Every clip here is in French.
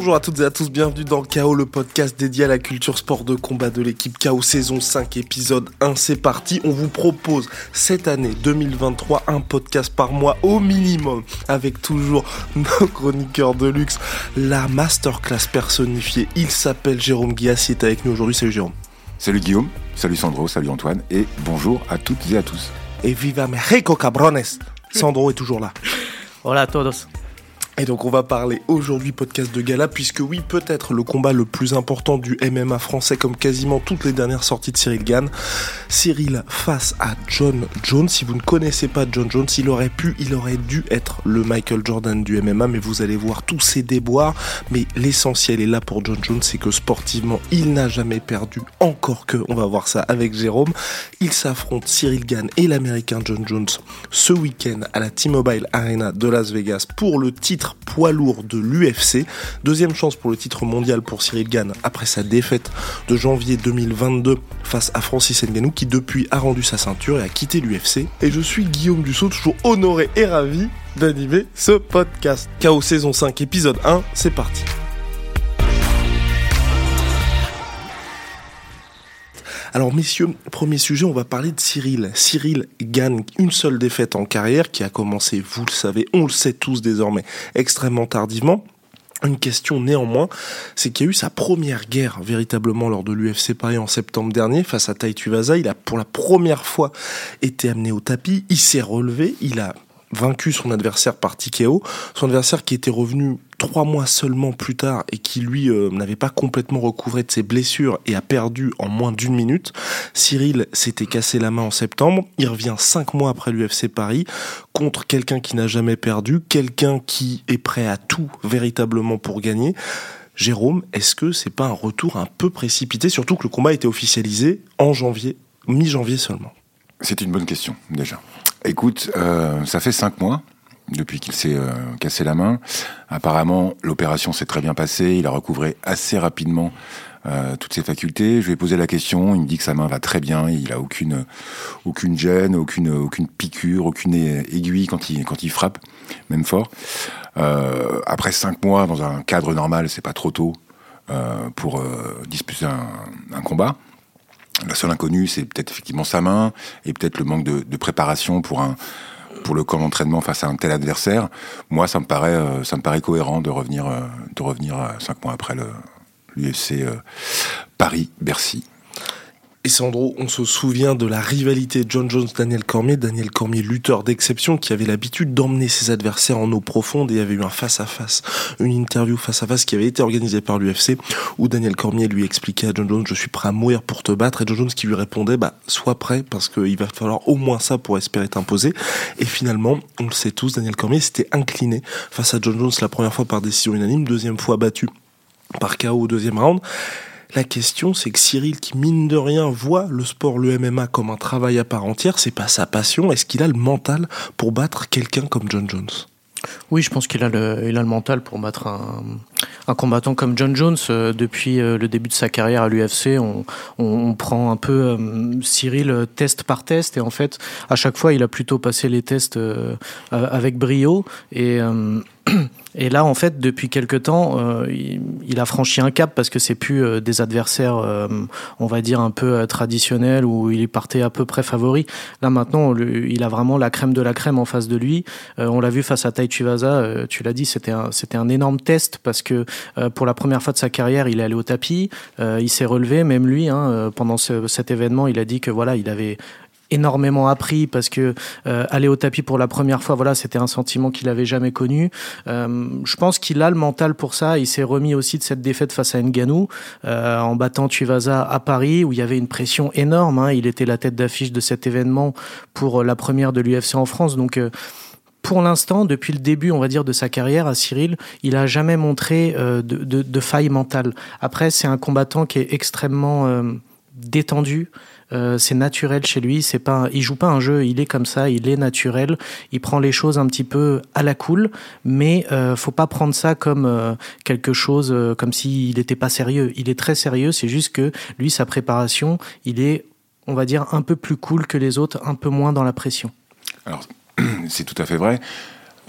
Bonjour à toutes et à tous, bienvenue dans KO, le podcast dédié à la culture sport de combat de l'équipe KO saison 5 épisode 1, c'est parti. On vous propose cette année 2023 un podcast par mois au minimum avec toujours nos chroniqueurs de luxe, la masterclass personnifiée. Il s'appelle Jérôme Guias, il est avec nous aujourd'hui, salut Jérôme. Salut Guillaume, salut Sandro, salut Antoine et bonjour à toutes et à tous. Et viva Mexico cabrones Sandro est toujours là. Hola a todos. Et donc on va parler aujourd'hui podcast de gala puisque oui peut-être le combat le plus important du MMA français comme quasiment toutes les dernières sorties de Cyril Gann. Cyril face à John Jones. Si vous ne connaissez pas John Jones, il aurait pu, il aurait dû être le Michael Jordan du MMA mais vous allez voir tous ses déboires. Mais l'essentiel est là pour John Jones, c'est que sportivement il n'a jamais perdu. Encore que, on va voir ça avec Jérôme. Il s'affronte Cyril Gann et l'américain John Jones ce week-end à la T-Mobile Arena de Las Vegas pour le titre poids lourd de l'UFC. Deuxième chance pour le titre mondial pour Cyril Gann après sa défaite de janvier 2022 face à Francis Ngannou qui depuis a rendu sa ceinture et a quitté l'UFC. Et je suis Guillaume Dussault, toujours honoré et ravi d'animer ce podcast. KO saison 5 épisode 1, c'est parti. Alors messieurs, premier sujet, on va parler de Cyril. Cyril gagne une seule défaite en carrière qui a commencé, vous le savez, on le sait tous désormais, extrêmement tardivement. Une question néanmoins, c'est qu'il y a eu sa première guerre véritablement lors de l'UFC Paris en septembre dernier face à Tai Tuivasa. Il a pour la première fois été amené au tapis, il s'est relevé, il a vaincu son adversaire par TKO, son adversaire qui était revenu trois mois seulement plus tard et qui lui euh, n'avait pas complètement recouvré de ses blessures et a perdu en moins d'une minute. Cyril s'était cassé la main en septembre, il revient cinq mois après l'UFC Paris contre quelqu'un qui n'a jamais perdu, quelqu'un qui est prêt à tout véritablement pour gagner. Jérôme, est-ce que c'est pas un retour un peu précipité, surtout que le combat a été officialisé en janvier, mi-janvier seulement? C'est une bonne question déjà. Écoute, euh, ça fait cinq mois depuis qu'il s'est euh, cassé la main. Apparemment, l'opération s'est très bien passée. Il a recouvré assez rapidement euh, toutes ses facultés. Je lui ai posé la question. Il me dit que sa main va très bien. Il a aucune aucune gêne, aucune aucune piqûre, aucune aiguille quand il quand il frappe, même fort. Euh, après cinq mois dans un cadre normal, c'est pas trop tôt pour disputer un, combat. La seule inconnue, c'est peut-être effectivement sa main et peut-être le manque de préparation pour un pour le camp d'entraînement face à un tel adversaire, moi, ça me paraît, euh, ça me paraît cohérent de revenir, euh, de revenir euh, cinq mois après l'UFC Paris-Bercy. Et Sandro, on se souvient de la rivalité John Jones-Daniel Cormier. Daniel Cormier, lutteur d'exception, qui avait l'habitude d'emmener ses adversaires en eau profonde et avait eu un face-à-face, une interview face-à-face qui avait été organisée par l'UFC où Daniel Cormier lui expliquait à John Jones, je suis prêt à mourir pour te battre. Et John Jones qui lui répondait, bah, sois prêt parce qu'il va falloir au moins ça pour espérer t'imposer. Et finalement, on le sait tous, Daniel Cormier s'était incliné face à John Jones la première fois par décision unanime, deuxième fois battu par KO au deuxième round. La question, c'est que Cyril, qui mine de rien voit le sport, le MMA comme un travail à part entière, c'est pas sa passion. Est-ce qu'il a le mental pour battre quelqu'un comme John Jones? Oui, je pense qu'il a le, mental pour battre un, combattant comme John Jones. Euh, depuis euh, le début de sa carrière à l'UFC, on, prend un peu euh, Cyril test par test et en fait, à chaque fois, il a plutôt passé les tests avec brio et et là, en fait, depuis quelque temps, euh, il, a franchi un cap parce que c'est plus euh, des adversaires, euh, on va dire un peu traditionnels où il partait à peu près favori. Là maintenant, il a vraiment la crème de la crème en face de lui. on l'a vu face à Tai tu l'as dit, c'était un, c'était un énorme test parce que pour la première fois de sa carrière, il est allé au tapis, il s'est relevé. Même lui, hein, pendant ce, cet événement, il a dit que voilà, il avait énormément appris parce que euh, aller au tapis pour la première fois, voilà, c'était un sentiment qu'il avait jamais connu. Euh, je pense qu'il a le mental pour ça. Il s'est remis aussi de cette défaite face à Nganou euh, en battant Tuivasa à Paris où il y avait une pression énorme. Hein. Il était la tête d'affiche de cet événement pour la première de l'UFC en France, donc. Euh, pour l'instant, depuis le début, on va dire, de sa carrière à Cyril, il a jamais montré euh, de, de, de, faille mentale. Après, c'est un combattant qui est extrêmement euh, détendu, euh, c'est naturel chez lui. C'est pas, il joue pas un jeu, il est comme ça, il est naturel. Il prend les choses un petit peu à la cool, mais euh, faut pas prendre ça comme euh, quelque chose, euh, comme s'il n'était pas sérieux. Il est très sérieux. C'est juste que lui, sa préparation, il est, on va dire, un peu plus cool que les autres, un peu moins dans la pression. Alors, c'est tout à fait vrai.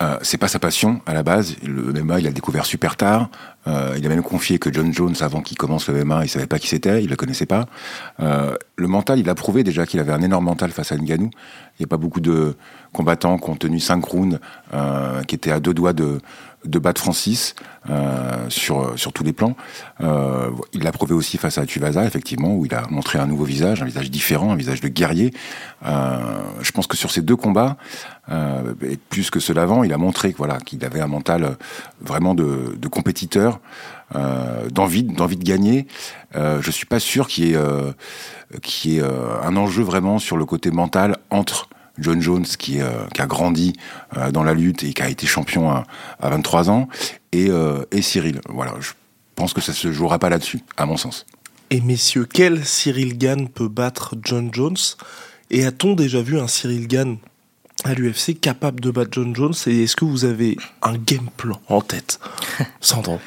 Euh, c'est pas sa passion à la base. Le MMA, il a découvert super tard. Euh, il a même confié que John Jones, avant qu'il commence le MMA, il savait pas qui c'était, il le connaissait pas. Euh, le mental, il a prouvé déjà qu'il avait un énorme mental face à Ngannou. Il n'y a pas beaucoup de combattants qui ont tenu 5 rounds, euh, qui étaient à deux doigts de, de battre Francis euh, sur, sur tous les plans. Euh, il l'a prouvé aussi face à Tuvasa, effectivement, où il a montré un nouveau visage, un visage différent, un visage de guerrier. Euh, je pense que sur ces deux combats, euh, et plus que ceux d'avant, il a montré voilà, qu'il avait un mental vraiment de, de compétiteur, euh, d'envie, d'envie de gagner. Euh, je suis pas sûr qu'il y ait, euh, qu'il y ait euh, un enjeu vraiment sur le côté mental entre John Jones qui, euh, qui a grandi euh, dans la lutte et qui a été champion à, à 23 ans, et, euh, et Cyril. Voilà, je pense que ça se jouera pas là-dessus, à mon sens. Et messieurs, quel Cyril Gann peut battre John Jones? Et a-t-on déjà vu un Cyril Gann à l'UFC capable de battre John Jones? Et est-ce que vous avez un game plan en tête? Sandro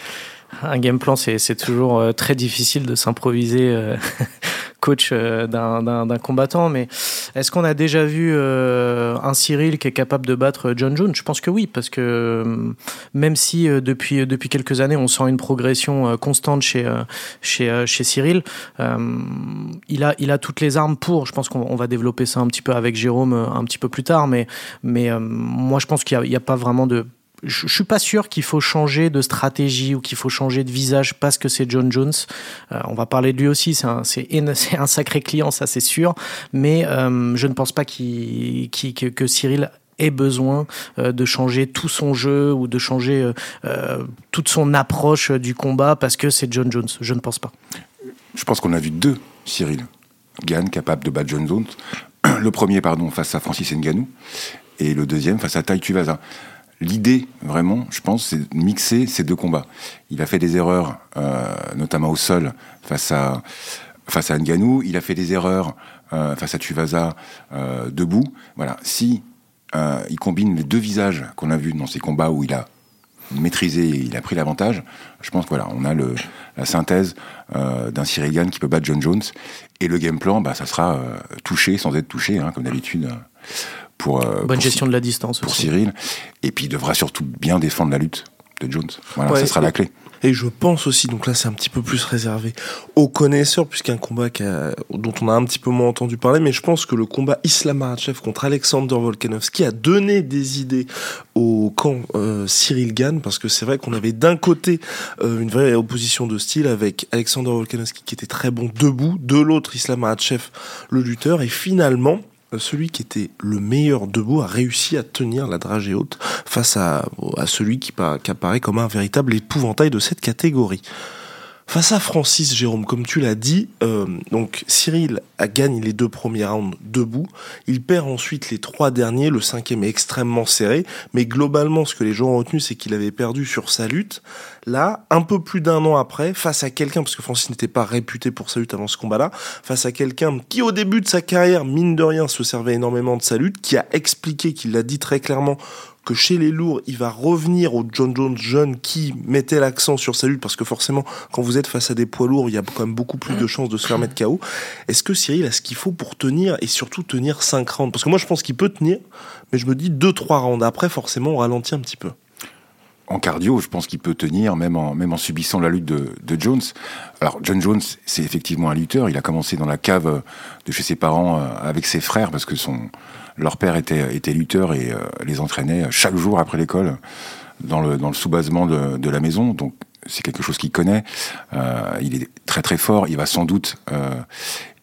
Un game plan, c'est c'est toujours très difficile de s'improviser euh, coach euh, d'un- combattant, mais est-ce qu'on a déjà vu euh, un Cyril qui est capable de battre John Jones? Je pense que oui, parce que euh, même si depuis, depuis quelques années on sent une progression constante chez, chez, Cyril, il, a, il a toutes les armes pour. Je pense qu'on on va développer ça un petit peu avec Jérôme un petit peu plus tard, mais, mais moi je pense qu'il n'y a, a pas vraiment de je, suis pas sûr qu'il faut changer de stratégie ou qu'il faut changer de visage parce que c'est John Jones. Euh, on va parler de lui aussi, c'est un, sacré client, ça c'est sûr. Mais euh, je ne pense pas que, Cyril ait besoin euh, de changer tout son jeu ou de changer toute son approche du combat parce que c'est John Jones. Je ne pense pas. Je pense qu'on a vu deux Cyril Gann capables de battre John Jones. Le premier, pardon, face à Francis Ngannou, et le deuxième face à Tai Tuivasa. L'idée, vraiment, je pense, c'est de mixer ces deux combats. Il a fait des erreurs, euh, notamment au sol, face à, face à. Il a fait des erreurs euh, face à Tuivasa euh, debout. Voilà. Si il combine les deux visages qu'on a vus dans ces combats où il a maîtrisé et il a pris l'avantage, je pense que voilà, on a le, la synthèse d'un Cyril Gann qui peut battre John Jones. Et le game plan, bah, ça sera touché sans être touché, hein, comme d'habitude, pour, euh, Bonne pour, gestion de la distance pour aussi. Cyril. Et puis il devra surtout bien défendre la lutte de Jones. Voilà, Ouais, ça sera la clé. Et je pense aussi, donc là c'est un petit peu plus réservé aux connaisseurs, puisqu'un combat qui a- dont on a un petit peu moins entendu parler, mais je pense que le combat Islam Makhachev contre Alexander Volkanovski a donné des idées au camp euh, Cyril Gann, parce que c'est vrai qu'on avait d'un côté euh, une vraie opposition de style avec Alexander Volkanovski qui était très bon debout, de l'autre Islam Makhachev le lutteur, et finalement celui qui était le meilleur debout a réussi à tenir la dragée haute face à, celui qui apparaît comme un véritable épouvantail de cette catégorie. Face à Francis Jérôme, comme tu l'as dit, euh, donc Cyril a gagné les deux premiers rounds debout. Il perd ensuite les trois derniers. Le cinquième est extrêmement serré. Mais globalement, ce que les gens ont retenu, c'est qu'il avait perdu sur sa lutte. Là, un peu plus d'un an après, face à quelqu'un, parce que Francis n'était pas réputé pour sa lutte avant ce combat-là, face à quelqu'un qui, au début de sa carrière, mine de rien, se servait énormément de sa lutte, qui a expliqué, qu'il l'a dit très clairement, que chez les lourds, il va revenir au John Jones jeune qui mettait l'accent sur sa lutte, parce que forcément, quand vous êtes face à des poids lourds, il y a quand même beaucoup plus de chances de se faire mettre KO. Est-ce que Cyril a ce qu'il faut pour tenir, et surtout tenir 5 rounds? Parce que moi, je pense qu'il peut tenir, mais je me dis 2-3 rounds. Après, forcément, on ralentit un petit peu. En cardio, je pense qu'il peut tenir, même en, même en subissant la lutte de, de Jones. Alors, John Jones, c'est effectivement un lutteur. Il a commencé dans la cave de chez ses parents euh, avec ses frères, parce que son, leur père était, lutteur et euh, les entraînait chaque jour après l'école dans le, sous-basement de, la maison. Donc, c'est quelque chose qu'il connaît. Euh, il est très très fort. Il va sans doute euh,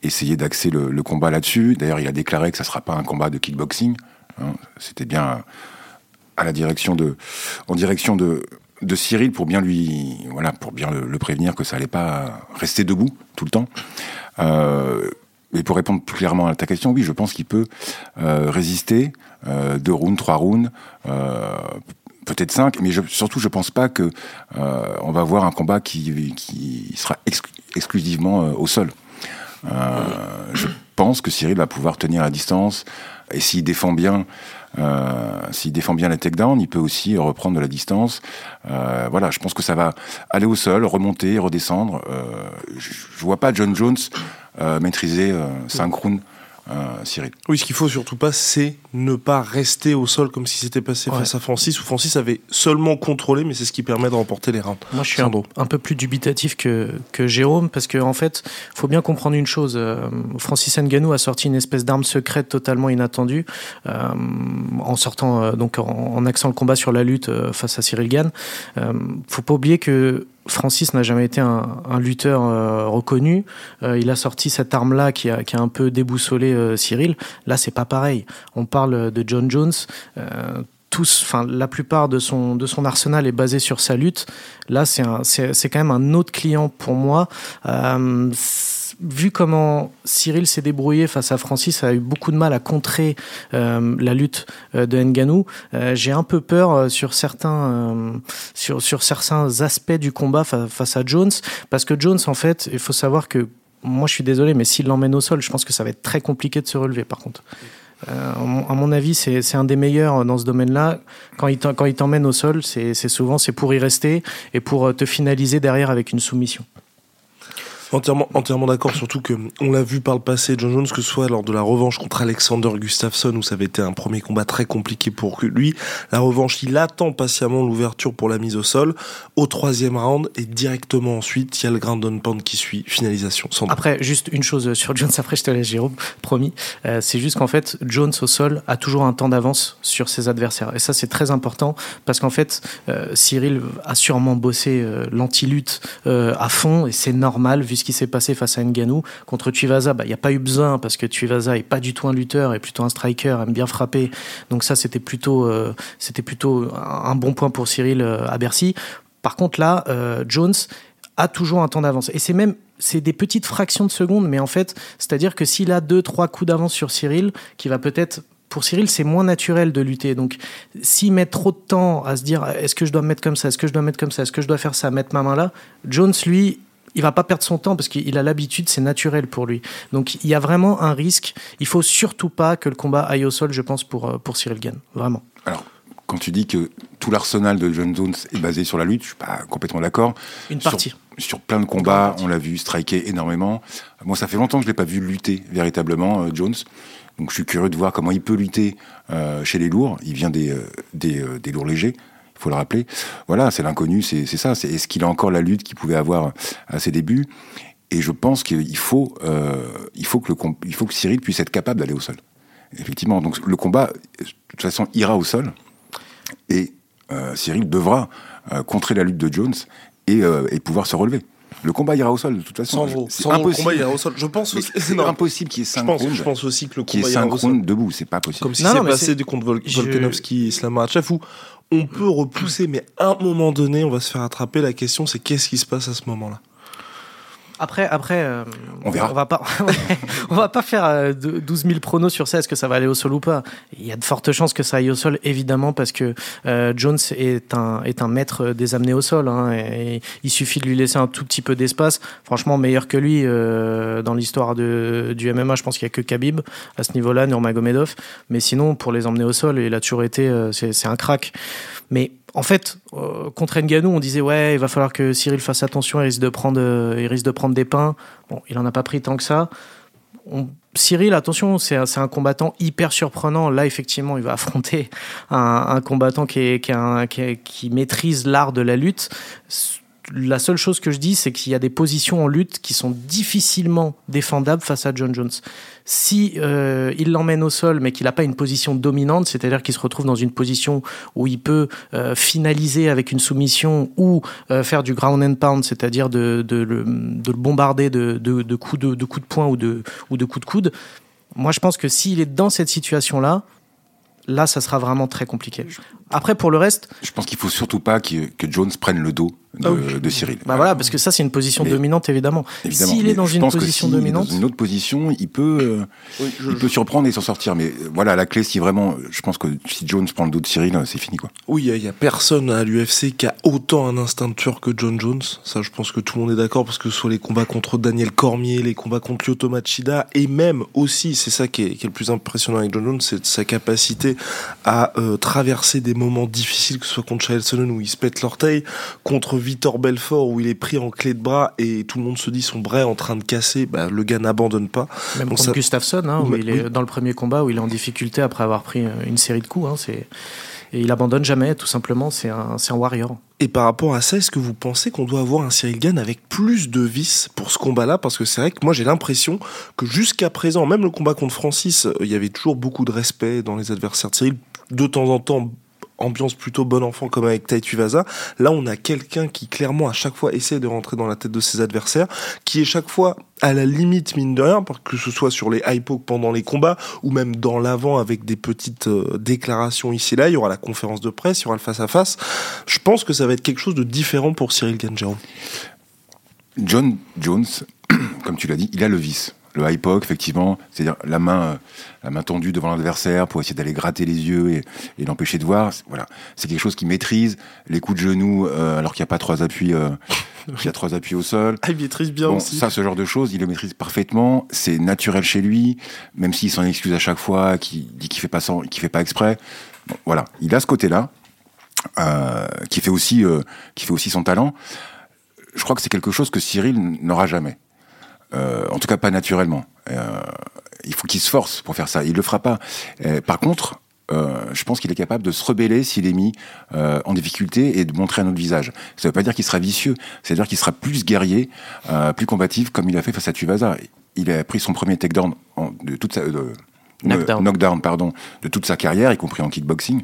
essayer d'axer le, combat là-dessus. D'ailleurs, il a déclaré que ça sera pas un combat de kickboxing. hein. C'était bien à la direction de, en direction de, Cyril pour bien lui, voilà, pour bien le, prévenir que ça allait pas rester debout tout le temps. Et pour répondre plus clairement à ta question, oui, je pense qu'il peut euh, résister euh, deux rounds, trois rounds, euh, peut-être cinq, mais surtout je pense pas que on va voir un combat qui, sera ex- exclusivement au sol. Je pense que Cyril va pouvoir tenir la distance et s'il défend bien, s'il défend bien la takedown, il peut aussi reprendre de la distance. Euh, voilà, je pense que ça va aller au sol, remonter, redescendre. Euh, je, vois pas John Jones euh, maîtriser euh, 5 rounds Cyril. Oui, ce qu'il faut surtout pas, c'est ne pas rester au sol comme si c'était passé face à Francis, où Francis avait seulement contrôlé, mais c'est ce qui permet de remporter les rounds. Moi, je suis un, peu plus dubitatif que, que Jérôme, parce qu'en en fait, faut bien comprendre une chose. Euh, Francis Ngannou a sorti une espèce d'arme secrète totalement inattendue, euh, en sortant, euh, donc en, en, axant le combat sur la lutte face à Cyril Gann. faut pas oublier que Francis n'a jamais été un, lutteur euh, reconnu. Euh, il a sorti cette arme-là qui a, un peu déboussolé euh, Cyril. Là, c'est pas pareil. On parle de John Jones. tous, enfin, la plupart de son, de son arsenal est basé sur sa lutte. Là, c'est quand même un autre client pour moi vu comment Cyril s'est débrouillé face à Francis, a eu beaucoup de mal à contrer euh, la lutte euh, de Nganou. Euh, j'ai un peu peur sur certains sur sur certains aspects du combat face à Jones, parce que Jones, en fait, il faut savoir que moi, je suis désolé, mais s'il l'emmène au sol, je pense que ça va être très compliqué de se relever. Par contre. À mon avis, c'est un des meilleurs dans ce domaine-là. Quand il t'emmène au sol, c'est souvent c'est pour y rester et pour te finaliser derrière avec une soumission. Entièrement, entièrement d'accord, surtout que on l'a vu par le passé, John Jones, que ce soit lors de la revanche contre Alexander Gustafsson, où ça avait été un premier combat très compliqué pour lui. La revanche, il attend patiemment l'ouverture pour la mise au sol. Au troisième round, et directement ensuite, il y a le ground and pound qui suit, finalisation. Après, juste une chose sur Jones, après je te laisse Jérôme, promis. Euh, c'est juste qu'en fait, Jones au sol a toujours un temps d'avance sur ses adversaires. Et ça, c'est très important, parce qu'en fait, euh, Cyril a sûrement bossé euh, l'anti-lutte à fond, et c'est normal, vu ce qui s'est passé face à Nganou. Contre Tuivasa, bah, il n'y a pas eu besoin parce que Tuivasa est pas du tout un lutteur, est plutôt un striker, aime bien frapper. Donc ça, c'était plutôt, euh, c'était plutôt un bon point pour Cyril euh, à Bercy. Par contre, là, euh, Jones a toujours un temps d'avance. Et c'est même c'est des petites fractions de secondes, mais en fait, c'est-à-dire que s'il a deux, trois coups d'avance sur Cyril, qui va peut-être pour Cyril, c'est moins naturel de lutter. Donc, s'il met trop de temps à se dire est-ce que je dois me mettre comme ça, est-ce que je dois mettre comme ça, est-ce que je dois faire ça, mettre ma main là, Jones, lui, il va pas perdre son temps parce qu'il a l'habitude, c'est naturel pour lui. Donc il y a vraiment un risque. Il faut surtout pas que le combat aille au sol, je pense, pour, euh, pour Cyril Gann. Vraiment. Alors, quand tu dis que tout l'arsenal de John Jones est basé sur la lutte, je suis pas complètement d'accord. Une partie. Sur, plein de combats, on l'a vu striker énormément. Moi, ça fait longtemps que je l'ai pas vu lutter véritablement, euh, Jones. Donc je suis curieux de voir comment il peut lutter euh, chez les lourds. Il vient des, des, des lourds légers faut le rappeler. Voilà, c'est l'inconnu, c'est ça. C'est est-ce qu'il a encore la lutte qu'il pouvait avoir à ses débuts? Et je pense qu'il faut, euh, il faut que le, il faut que Cyril puisse être capable d'aller au sol. Effectivement, donc le combat, de toute façon, ira au sol et euh, Cyril devra euh, contrer la lutte de Jones et, et pouvoir se relever. Le combat ira au sol de toute façon. C'est impossible. Le combat ira au sol. Je pense c'est impossible qu'il y ait 5 rounds. Je pense aussi que le combat ira au sol. debout, c'est pas possible. Comme si c'est passé du contre Volkanovski et Islam Makhachev où on peut repousser, mais à un moment donné, on va se faire attraper. La question, c'est qu'est-ce qui se passe à ce moment-là? Après, après, euh, on verra. On va pas, on va pas faire 12 euh, 000 pronos sur ça. Est-ce que ça va aller au sol ou pas Il y a de fortes chances que ça aille au sol, évidemment, parce que euh, Jones est un est un maître des amenés au sol. Hein, et, il suffit de lui laisser un tout petit peu d'espace. Franchement, meilleur que lui dans l'histoire du MMA, je pense qu'il y a que Khabib à ce niveau-là, Nurmagomedov. Mais sinon, pour les emmener au sol, il a toujours été, c'est un crack. Mais en fait, euh, contre Nganou, on disait ouais, il va falloir que Cyril fasse attention, il risque de prendre, euh, il risque de prendre des pains. Bon, il en a pas pris tant que ça. Cyril, attention, c'est un, combattant hyper surprenant. Là, effectivement, il va affronter un, combattant qui, qui maîtrise l'art de la lutte la seule chose que je dis, c'est qu'il y a des positions en lutte qui sont difficilement défendables face à John Jones. Si euh, il l'emmène au sol, mais qu'il n'a pas une position dominante, c'est-à-dire qu'il se retrouve dans une position où il peut euh, finaliser avec une soumission ou euh, faire du ground and pound, c'est-à-dire de, le, bombarder de, coups de, de de poing ou de, ou de coups de coude. Moi, je pense que s'il est dans cette situation-là, là, ça sera vraiment très compliqué. Après, pour le reste. Je pense qu'il faut surtout pas que, que Jones prenne le dos de, ah de Cyril. Bah voilà, parce que ça, c'est une position dominante, évidemment. S'il est dans une position dominante. dans une autre position, il peut, euh, il peut surprendre et s'en sortir. Mais euh, voilà, la clé, si vraiment, je pense que si Jones prend le dos de Cyril, euh, c'est fini, quoi. Oui, il y, a personne à l'UFC qui a autant un instinct de tueur que John Jones. Ça, je pense que tout le monde est d'accord, parce que ce soit les combats contre Daniel Cormier, les combats contre Lyoto Machida, et même aussi, c'est ça qui est, qui est, le plus impressionnant avec John Jones, c'est sa capacité à traverser des moments difficiles, que ce soit contre Chael Sonnen où il se pète l'orteil, contre Vitor Belfort où il est pris en clé de bras et tout le monde se dit son bras est en train de casser, bah, le gars n'abandonne pas. Même contre Gustafsson, hein, où il est dans le premier combat où il est en difficulté après avoir pris une série de coups. Hein, c'est et il abandonne jamais, tout simplement. C'est un, un warrior. Et par rapport à ça, est-ce que vous pensez qu'on doit avoir un Cyril Gann avec plus de vis pour ce combat-là? Parce que c'est vrai que moi j'ai l'impression que jusqu'à présent, même le combat contre Francis, euh, il y avait toujours beaucoup de respect dans les adversaires de Cyril. De temps en temps, ambiance plutôt bon enfant comme avec Taitu Vaza. Là, on a quelqu'un qui clairement à chaque fois essaie de rentrer dans la tête de ses adversaires, qui est chaque fois à la limite mine de rien, que ce soit sur les high pendant les combats ou même dans l'avant avec des petites euh, déclarations ici et là. Il y aura la conférence de presse, il y aura le face à face. Je pense que ça va être quelque chose de différent pour Cyril Ganjaro. John Jones, comme tu l'as dit, il a le vice le high effectivement, c'est-à-dire la main, euh, la main tendue devant l'adversaire pour essayer d'aller gratter les yeux et, et l'empêcher de voir. Voilà, c'est quelque chose qui maîtrise. Les coups de genoux, euh, alors qu'il n'y a pas trois appuis, euh, il y a trois appuis au sol. Ah, il maîtrise bien aussi. Ça, ce genre de choses, il le maîtrise parfaitement. C'est naturel chez lui, même s'il s'en excuse à chaque fois, qu'il dit qu'il fait pas sans, qu'il fait pas exprès. voilà, il a ce côté-là, euh, qui fait aussi, qui fait aussi son talent. Je crois que c'est quelque chose que Cyril n'aura jamais. Euh, en tout cas, pas naturellement. Euh, il faut qu'il se force pour faire ça. Il le fera pas. Euh, par contre, je pense qu'il est capable de se rebeller s'il est mis en difficulté et de montrer un autre visage. Ça ne veut pas dire qu'il sera vicieux, c'est-à-dire qu'il sera plus guerrier, plus combatif, comme il a fait face à Tuvasa. Il a pris son premier takedown de toute sa, knockdown. knockdown. pardon, de toute sa carrière, y compris en kickboxing,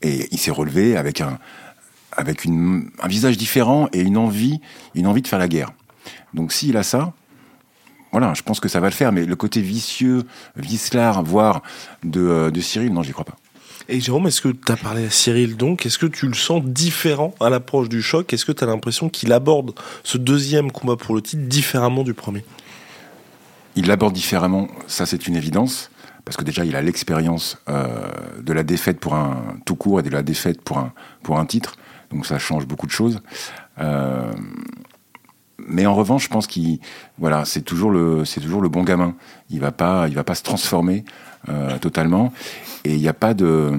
et il s'est relevé avec un avec une, un visage différent et une envie, une envie de faire la guerre. Donc s'il a ça, voilà, je pense que ça va le faire, mais le côté vicieux, vicelard, voire de, euh, de Cyril, non, j'y crois pas. Et Jérôme, est-ce que tu as parlé à Cyril donc Est-ce que tu le sens différent à l'approche du choc? Est-ce que tu as l'impression qu'il aborde ce deuxième combat pour le titre différemment du premier? Il l'aborde différemment, ça c'est une évidence, parce que déjà il a l'expérience euh, de la défaite pour un tout court et de la défaite pour un, pour un titre, donc ça change beaucoup de choses. Euh, mais en revanche, je pense qu'il, voilà, c'est toujours le, c'est toujours le bon gamin. Il va pas, il va pas se transformer euh, totalement. Et il n'y a pas de,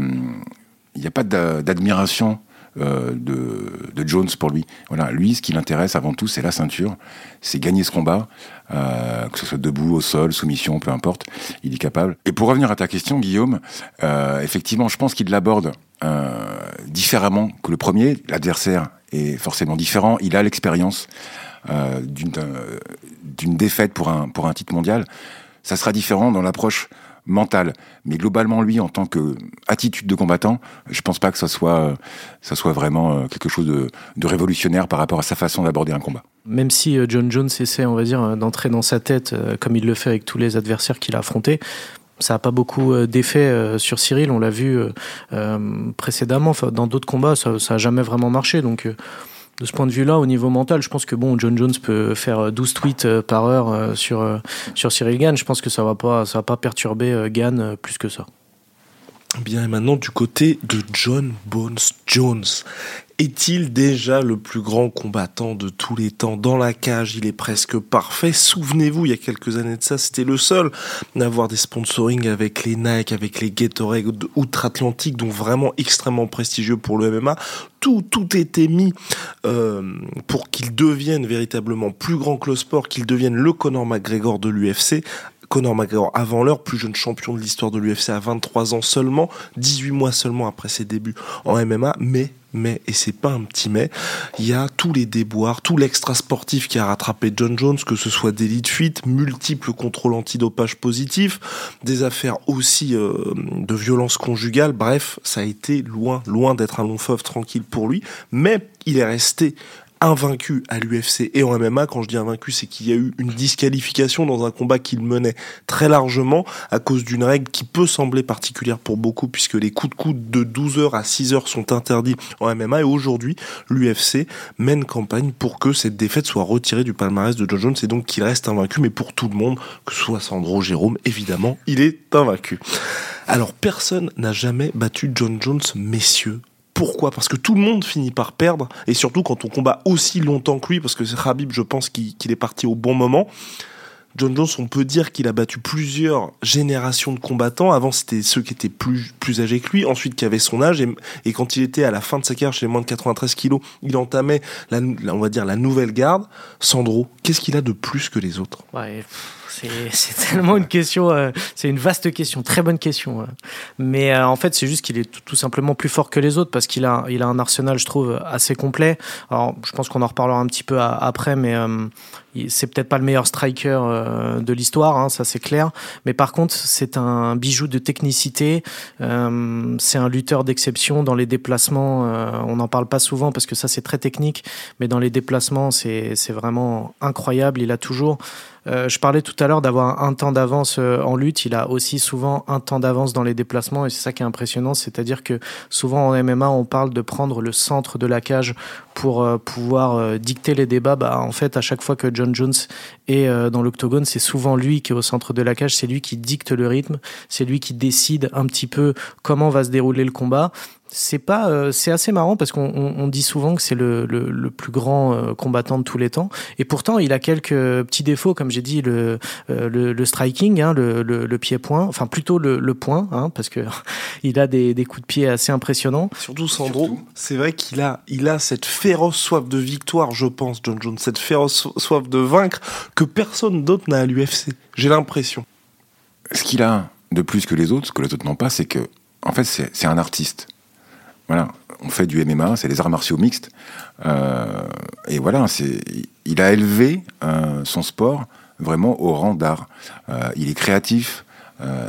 il a pas d'admiration euh, de, de, Jones pour lui. Voilà, lui, ce qui l'intéresse avant tout, c'est la ceinture, c'est gagner ce combat, euh, que ce soit debout, au sol, soumission, peu importe, il est capable. Et pour revenir à ta question, Guillaume, effectivement, je pense qu'il l'aborde différemment que le premier. L'adversaire est forcément différent. Il a l'expérience. Euh, d'une défaite pour un, pour un titre mondial, ça sera différent dans l'approche mentale. Mais globalement, lui, en tant que attitude de combattant, je pense pas que ça soit, ça soit vraiment euh, quelque chose de, révolutionnaire par rapport à sa façon d'aborder un combat. Même si euh, John Jones essaie, on va dire, d'entrer dans sa tête, comme il le fait avec tous les adversaires qu'il a affrontés, ça n'a pas beaucoup d'effet sur Cyril, on l'a vu précédemment, dans d'autres combats, ça n'a jamais vraiment marché. Donc de ce point de vue-là, au niveau mental, je pense que bon, John Jones peut faire 12 tweets euh, par heure euh, sur, euh, sur Cyril Gann. Je pense que ça va va pas perturber Gann plus que ça. Bien, et maintenant du côté de John Bones Jones. Est-il déjà le plus grand combattant de tous les temps? Dans la cage, il est presque parfait. Souvenez-vous, il y a quelques années de ça, c'était le seul d'avoir des sponsoring avec les Nike, avec les Gatorade outre-Atlantique, donc vraiment extrêmement prestigieux pour le MMA. Tout, tout était mis euh, pour qu'il devienne véritablement plus grand que le sport, qu'il devienne le Conor McGregor de l'UFC. Conor McGregor avant l'heure, plus jeune champion de l'histoire de l'UFC à 23 ans seulement, 18 mois seulement après ses débuts en MMA, mais mais, et c'est pas un petit mais, il y a tous les déboires, tout l'extra sportif qui a rattrapé John Jones, que ce soit des de fuite, multiples contrôles antidopage positifs, des affaires aussi euh, de violence conjugale, bref, ça a été loin, loin d'être un long feuve tranquille pour lui, mais il est resté invaincu à l'UFC et en MMA. Quand je dis invaincu, c'est qu'il y a eu une disqualification dans un combat qu'il menait très largement à cause d'une règle qui peut sembler particulière pour beaucoup puisque les coups de coude de 12 heures à 6 heures sont interdits en MMA et aujourd'hui, l'UFC mène campagne pour que cette défaite soit retirée du palmarès de John Jones et donc qu'il reste invaincu, mais pour tout le monde, que ce soit Sandro, Jérôme, évidemment, il est invaincu. Alors personne n'a jamais battu John Jones, messieurs. Pourquoi? Parce que tout le monde finit par perdre, et surtout quand on combat aussi longtemps que lui, parce que Khabib, je pense qu'il est parti au bon moment. John Jones, on peut dire qu'il a battu plusieurs générations de combattants. Avant, c'était ceux qui étaient plus, âgés que lui, ensuite qui avaient son âge. Et, quand il était à la fin de sa carrière chez les moins de 93 kilos, il entamait, la, va dire, la nouvelle garde. Sandro, qu'est-ce qu'il a de plus que les autres? C'est tellement une question, euh, c'est une vaste question, très bonne question. Mais euh, en fait, c'est juste qu'il est tout, simplement plus fort que les autres parce qu'il a, il a un arsenal, je trouve, assez complet. Alors, je pense qu'on en reparlera un petit peu après, mais euh, c'est peut-être pas le meilleur striker de l'histoire, hein, ça c'est clair. Mais par contre, c'est un bijou de technicité. c'est un lutteur d'exception dans les déplacements. on n'en parle pas souvent parce que ça c'est très technique, mais dans les déplacements, c'est vraiment incroyable. Il a toujours euh, je parlais tout à l'heure d'avoir un temps d'avance euh, en lutte. Il a aussi souvent un temps d'avance dans les déplacements et c'est ça qui est impressionnant. C'est-à-dire que souvent en MMA, on parle de prendre le centre de la cage pour euh, pouvoir dicter les débats. Bah, en fait, à chaque fois que John Jones est dans l'octogone, c'est souvent lui qui est au centre de la cage. C'est lui qui dicte le rythme. C'est lui qui décide un petit peu comment va se dérouler le combat c'est pas euh, c'est assez marrant parce qu'on on, dit souvent que c'est le, le, le, plus grand euh, combattant de tous les temps et pourtant il a quelques petits défauts comme j'ai dit le, euh, le, le striking hein, le, le, pied point enfin plutôt le, le point hein, parce que il a des, des coups de pied assez impressionnants surtout Sandro c'est vrai qu'il a il a cette féroce soif de victoire je pense John Jones cette féroce soif de vaincre que personne d'autre n'a à l'UFC j'ai l'impression ce qu'il a de plus que les autres ce que les autres n'ont pas c'est que en fait c'est un artiste voilà, on fait du MMA, c'est les arts martiaux mixtes. Euh, et voilà, il a élevé euh, son sport vraiment au rang d'art. Euh, il est créatif,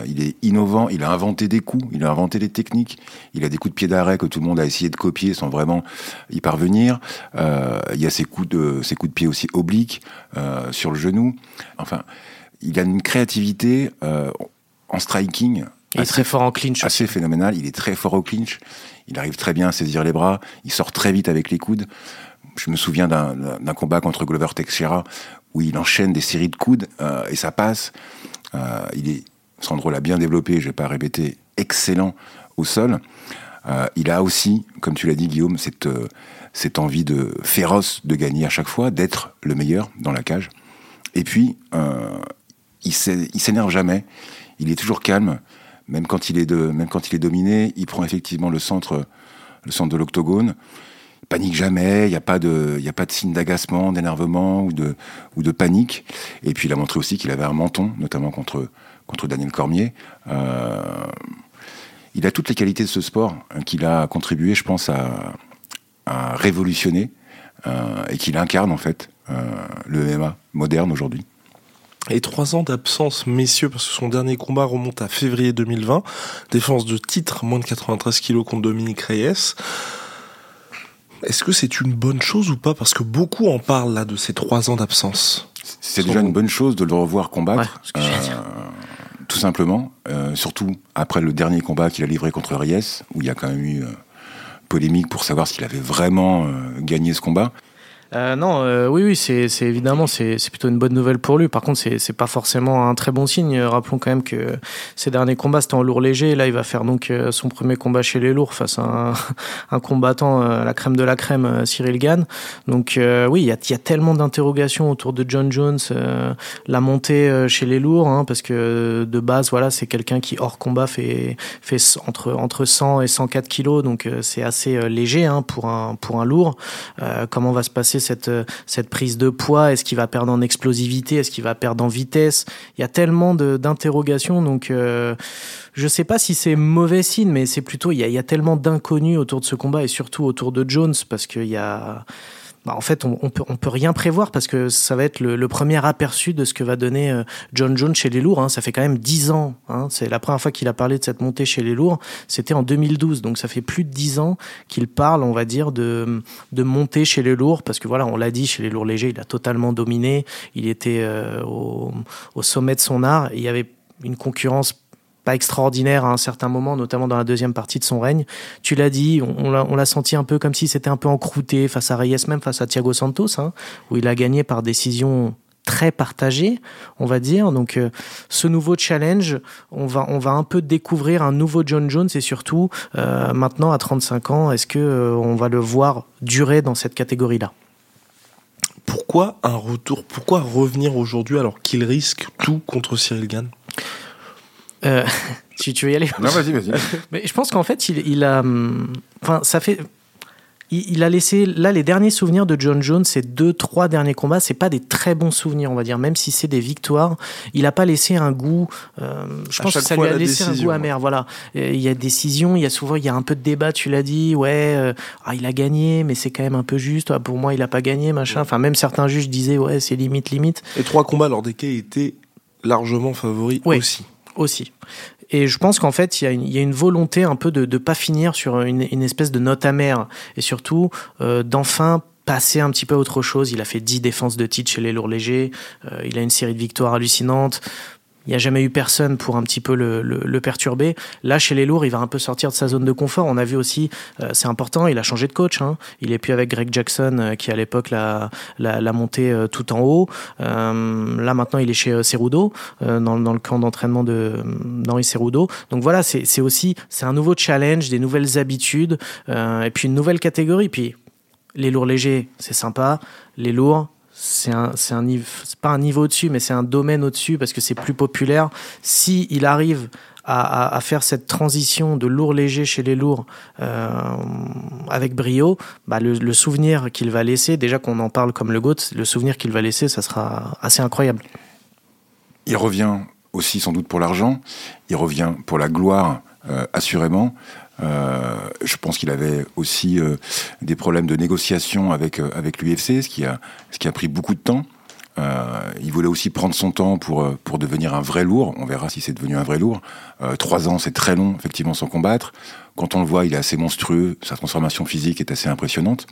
il est innovant, il a inventé des coups, il a inventé des techniques, il a des coups de pied d'arrêt que tout le monde a essayé de copier sans vraiment y parvenir. il y a ses coups de, ses coups de pied aussi obliques sur le genou. Enfin, il a une créativité en striking il est très fort en clinch. Assez phénoménal. Il est très fort au clinch. Il arrive très bien à saisir les bras. Il sort très vite avec les coudes. Je me souviens d'un combat contre Glover Teixeira où il enchaîne des séries de coudes euh, et ça passe. Euh, il est, Sandro l'a bien développé, je vais pas répéter, excellent au sol. Euh, il a aussi, comme tu l'as dit Guillaume, cette, cette envie de féroce de gagner à chaque fois, d'être le meilleur dans la cage. Et puis, il s'énerve jamais. Il est toujours calme même quand il est même quand il est dominé, il prend effectivement le centre, le centre de l'octogone. Il panique jamais. Il n'y a pas de, y a pas de signe d'agacement, d'énervement ou de, ou de panique. Et puis il a montré aussi qu'il avait un menton, notamment contre, contre Daniel Cormier. Euh, il a toutes les qualités de ce sport hein, qu'il a contribué, je pense, à, à révolutionner euh, et qu'il incarne en fait euh, le MMA moderne aujourd'hui. Et trois ans d'absence, messieurs, parce que son dernier combat remonte à février 2020. Défense de titre, moins de 93 kilos contre Dominique Reyes. Est-ce que c'est une bonne chose ou pas? Parce que beaucoup en parlent là de ces trois ans d'absence. C'est déjà une bonne chose de le revoir combattre. Euh, tout simplement. Euh, surtout après le dernier combat qu'il a livré contre Reyes, où il y a quand même eu euh, polémique pour savoir s'il avait vraiment gagné ce combat. Euh, non, euh, oui, oui, c'est évidemment c'est plutôt une bonne nouvelle pour lui. Par contre, c'est pas forcément un très bon signe. Rappelons quand même que ses derniers combats c'était en lourd léger. Là, il va faire donc euh, son premier combat chez les lourds face à un, un combattant, euh, la crème de la crème, Cyril Gann. Donc oui, il y a, y a, tellement d'interrogations autour de John Jones, la montée chez les lourds, hein, parce que de base, voilà, c'est quelqu'un qui hors combat fait fait entre entre 100 et 104 kilos, donc c'est assez léger hein, pour un pour un lourd. comment va se passer cette, euh, cette prise de poids? Est-ce qu'il va perdre en explosivité? Est-ce qu'il va perdre en vitesse? Il y a tellement d'interrogations, donc euh, je sais pas si c'est mauvais signe, mais c'est plutôt il y a, il y a tellement d'inconnus autour de ce combat et surtout autour de Jones parce qu'il y a bah, en fait, on, on, peut, rien prévoir parce que ça va être le, premier aperçu de ce que va donner euh, John Jones chez les lourds. Hein. Ça fait quand même dix ans. Hein. C'est la première fois qu'il a parlé de cette montée chez les lourds. C'était en 2012. Donc ça fait plus de dix ans qu'il parle, on va dire, de, de monter chez les lourds parce que voilà, on l'a dit, chez les lourds légers, il a totalement dominé. Il était euh, au, au sommet de son art. Il y avait une concurrence pas extraordinaire à un certain moment, notamment dans la deuxième partie de son règne. Tu l'as dit, on, l'a senti un peu comme si c'était un peu encrouté face à Reyes, même face à Thiago Santos, hein, où il a gagné par décision très partagée, on va dire. Donc, euh, ce nouveau challenge, on va, on va un peu découvrir un nouveau John Jones et surtout, euh, maintenant à 35 ans, est-ce que euh, on va le voir durer dans cette catégorie-là? Pourquoi un retour? Pourquoi revenir aujourd'hui alors qu'il risque tout contre Cyril Gann? Euh, tu, tu veux y aller? Non, vas-y, vas-y. Mais je pense qu'en fait, il, il a. hum, Enfin, ça fait. Il, il a laissé. Là, les derniers souvenirs de John Jones, ces deux, trois derniers combats, c'est pas des très bons souvenirs, on va dire. Même si c'est des victoires, il a pas laissé un goût. euh, je À pense que ça lui a la laissé un goût ouais. amer. Voilà. Il y a décision, il y a souvent, il y a un peu de débat. Tu l'as dit, ouais. euh, ah, il a gagné, mais c'est quand même un peu juste. Ah, pour moi, il a pas gagné, machin. Enfin, même certains juges disaient, ouais, c'est limite, limite. Et trois combats lors desquels il était largement favori Oui. aussi. Aussi. Et je pense qu'en fait, il y, a une- il y a une volonté un peu de ne pas finir sur une, une espèce de note amère. Et surtout, euh, d'enfin passer un petit peu à autre chose. Il a fait 10 défenses de titre chez les lourds légers. Euh, il a une série de victoires hallucinantes. Il n'y a jamais eu personne pour un petit peu le, perturber. Là, chez les lourds, il va un peu sortir de sa zone de confort. On a vu aussi, euh, c'est important, il a changé de coach. Hein. Il est plus avec Greg Jackson, euh, qui à l'époque l'a, monté euh, tout en haut. Là, maintenant, il est chez Cerudo, dans, le camp d'entraînement de, d'Henri Cerudo. Donc voilà, c'est, c'est aussi c'est un nouveau challenge, des nouvelles habitudes, et puis une nouvelle catégorie. Puis les lourds légers, c'est sympa. Les lourds, c'est un, c'est un pas un niveau au-dessus, mais c'est un domaine au-dessus parce que c'est plus populaire. Si il arrive à, faire cette transition de lourd léger chez les lourds euh, avec brio, bah le, le souvenir qu'il va laisser, déjà qu'on en parle comme le GOAT, le souvenir qu'il va laisser, ça sera assez incroyable. Il revient aussi sans doute pour l'argent, il revient pour la gloire, euh, assurément. Euh, je pense qu'il avait aussi euh, des problèmes de négociation avec, euh, avec l'UFC, ce, qui a- ce qui a pris beaucoup de temps. Il voulait aussi prendre son temps pour, pour devenir un vrai lourd. On verra si c'est devenu un vrai lourd. Trois ans, c'est très long, effectivement, sans combattre. Quand on le voit, il est assez monstrueux. Sa transformation physique est assez impressionnante.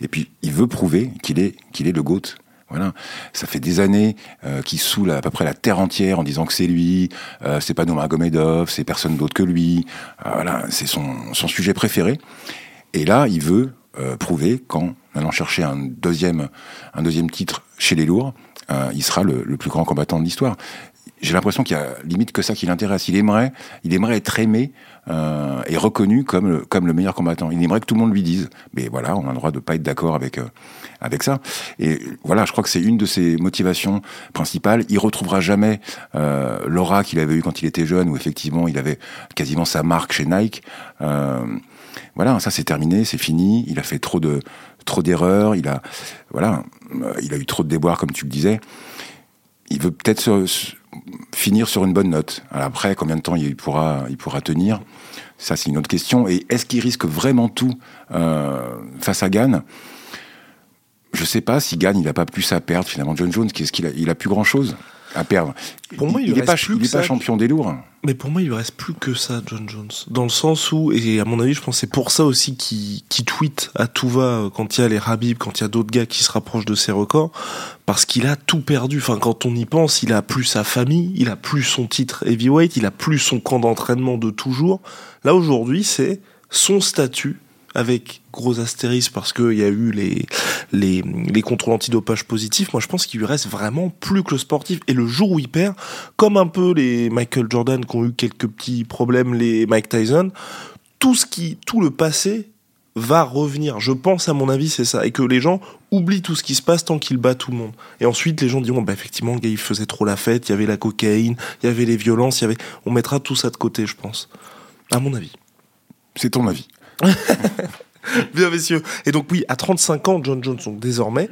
Et puis, il veut prouver qu'il est, qu'il est le GOAT. Voilà. Ça fait des années euh, qu'il saoule à peu près la terre entière en disant que c'est lui, euh, c'est pas Nurmagomedov, c'est personne d'autre que lui. Euh, voilà, c'est son, sujet préféré. Et là, il veut prouver qu'en allant chercher un deuxième, un deuxième titre chez les lourds, il sera le, plus grand combattant de l'histoire. J'ai l'impression qu'il y a limite que ça qui l'intéresse. Il aimerait, il aimerait être aimé et reconnu comme le, comme le meilleur combattant. Il aimerait que tout le monde lui dise. Mais voilà, on a le droit de pas être d'accord avec avec ça. Et voilà, je crois que c'est une de ses motivations principales. Il retrouvera jamais euh, l'aura qu'il avait eu quand il était jeune, où effectivement il avait quasiment sa marque chez Nike. Euh, voilà, ça c'est terminé, c'est fini. Il a fait trop de trop d'erreurs. Il a voilà, euh, il a eu trop de déboires comme tu le disais. Il veut peut-être se- finir sur une bonne note. Après, combien de temps il pourra il pourra tenir? Ça c'est une autre question. Et est-ce qu'il risque vraiment tout face à Gann je sais pas si Gann il a pas plus à perdre finalement. John Jones, qu'est-ce qu'il a Il a plus grand chose à perdre? Pour moi, il il lui est pas, il est pas champion des lourds. Mais pour moi, il lui reste plus que ça, John Jones. Dans le sens où, et à mon avis, je pense c'est pour ça aussi qu'il qu'il tweet à tout va euh, quand il y a les Habib, quand il y a d'autres gars qui se rapprochent de ses records, parce qu'il a tout perdu. Enfin, quand on y pense, il a plus sa famille, il a plus son titre heavyweight, il a plus son camp d'entraînement de toujours. Là, aujourd'hui, c'est son statut avec gros astérisques parce qu'il y a eu les, les, les contrôles antidopage positifs, moi je pense qu'il lui reste vraiment plus que le sportif. Et le jour où il perd, comme un peu les Michael Jordan qui ont eu quelques petits problèmes, les Mike Tyson, tout ce qui, tout le passé va revenir. Je pense, à mon avis, c'est ça. Et que les gens oublient tout ce qui se passe tant qu'il bat tout le monde. Et ensuite, les gens diront, bah, effectivement, le il faisait trop la fête, il y avait la cocaïne, il y avait les violences, y avait, on mettra tout ça de côté, je pense. À mon avis. C'est ton avis. Bien, messieurs. Et donc, oui, à 35 ans, John Jones, donc désormais,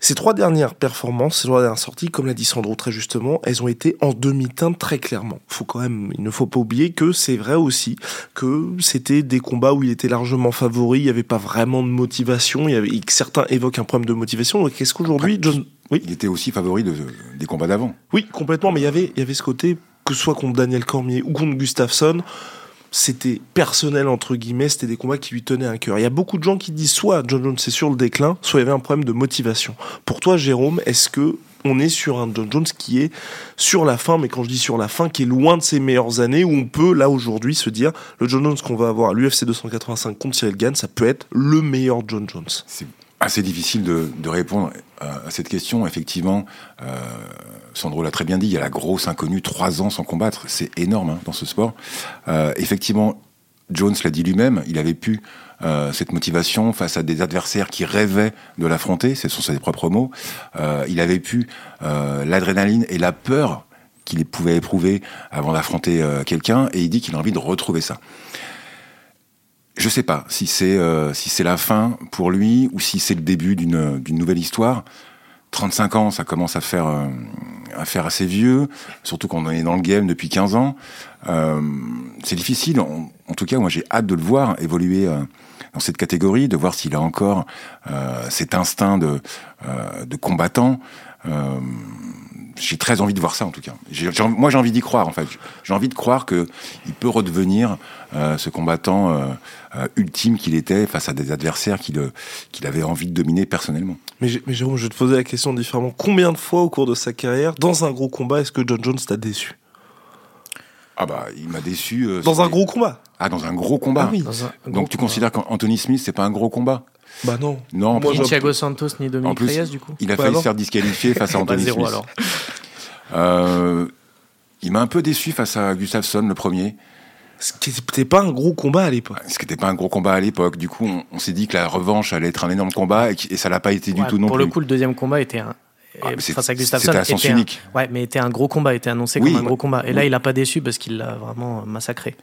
ces trois dernières performances, ces trois dernières sorties, comme l'a dit Sandro très justement, elles ont été en demi-teinte très clairement. Faut quand même, il ne faut pas oublier que c'est vrai aussi que c'était des combats où il était largement favori, il n'y avait pas vraiment de motivation, il y avait, que certains évoquent un problème de motivation. Donc, est-ce qu'aujourd'hui, John, oui, Il était aussi favori de, des combats d'avant. oui, complètement, mais il y avait, il y avait ce côté, que ce soit contre Daniel Cormier ou contre Gustafsson, c'était personnel entre guillemets, c'était des combats qui lui tenaient à cœur. Il y a beaucoup de gens qui disent soit John Jones c'est sur le déclin, soit il y avait un problème de motivation. Pour toi, Jérôme, est-ce que on est sur un John Jones qui est sur la fin, mais quand je dis sur la fin, qui est loin de ses meilleures années, où on peut là aujourd'hui se dire le John Jones qu'on va avoir à l'UFC 285 contre Cyril Gann, ça peut être le meilleur John Jones? C'est assez difficile de répondre à cette question. Effectivement, euh, Sandro l'a très bien dit, il y a la grosse inconnue, trois ans sans combattre. C'est énorme hein, dans ce sport. Euh, effectivement, Jones l'a dit lui-même, il avait pu euh, cette motivation face à des adversaires qui rêvaient de l'affronter, ce sont ses propres mots. Euh, il avait pu euh, l'adrénaline et la peur qu'il pouvait éprouver avant d'affronter euh, quelqu'un, et il dit qu'il a envie de retrouver ça. Je sais pas si c'est euh, si c'est la fin pour lui ou si c'est le début d'une nouvelle histoire. 35 ans, ça commence à faire euh, à faire assez vieux, surtout quand on est dans le game depuis 15 ans. Euh, c'est difficile. En, en, tout cas, moi, j'ai hâte de le voir évoluer euh, dans cette catégorie, de voir s'il a encore euh, cet instinct de de combattant. J'ai très envie de voir ça, en tout cas. J'ai, j'ai, moi, j'ai envie d'y croire, en fait. J'ai envie de croire que il peut redevenir ce combattant ultime qu'il était face à des adversaires qu'il qu'il avait envie de dominer personnellement. Mais, mais, Jérôme, je vais te poser la question différemment. Combien de fois au cours de sa carrière, dans un gros combat, est-ce que John Jones t'a déçu? Ah bah, il m'a déçu. Euh, dans un gros combat? Ah, dans un gros combat. Ah oui. Un Donc tu combat. considères qu'Anthony Smith, c'est pas un gros combat? Bah non. Non, Moi, ni Thiago Santos ni Dominique en plus, Reyes du coup. Il a Bah failli alors se faire disqualifier face à Anthony Bah, zéro, Smith. alors. Euh, il m'a un peu déçu face à Gustafsson, le premier. Ce qui n'était pas un gros combat à l'époque. Ce qui n'était pas un gros combat à l'époque. Du coup, on, on s'est dit que la revanche allait être un énorme combat et, et ça l'a pas été du Ouais, tout non pour plus. le coup, le deuxième combat était un. Ah, face à Gustafsson, c'était à sens était un- unique. ouais, mais était un gros combat, était annoncé Oui. comme un gros combat. Et là, il a pas déçu parce qu'il l'a vraiment massacré.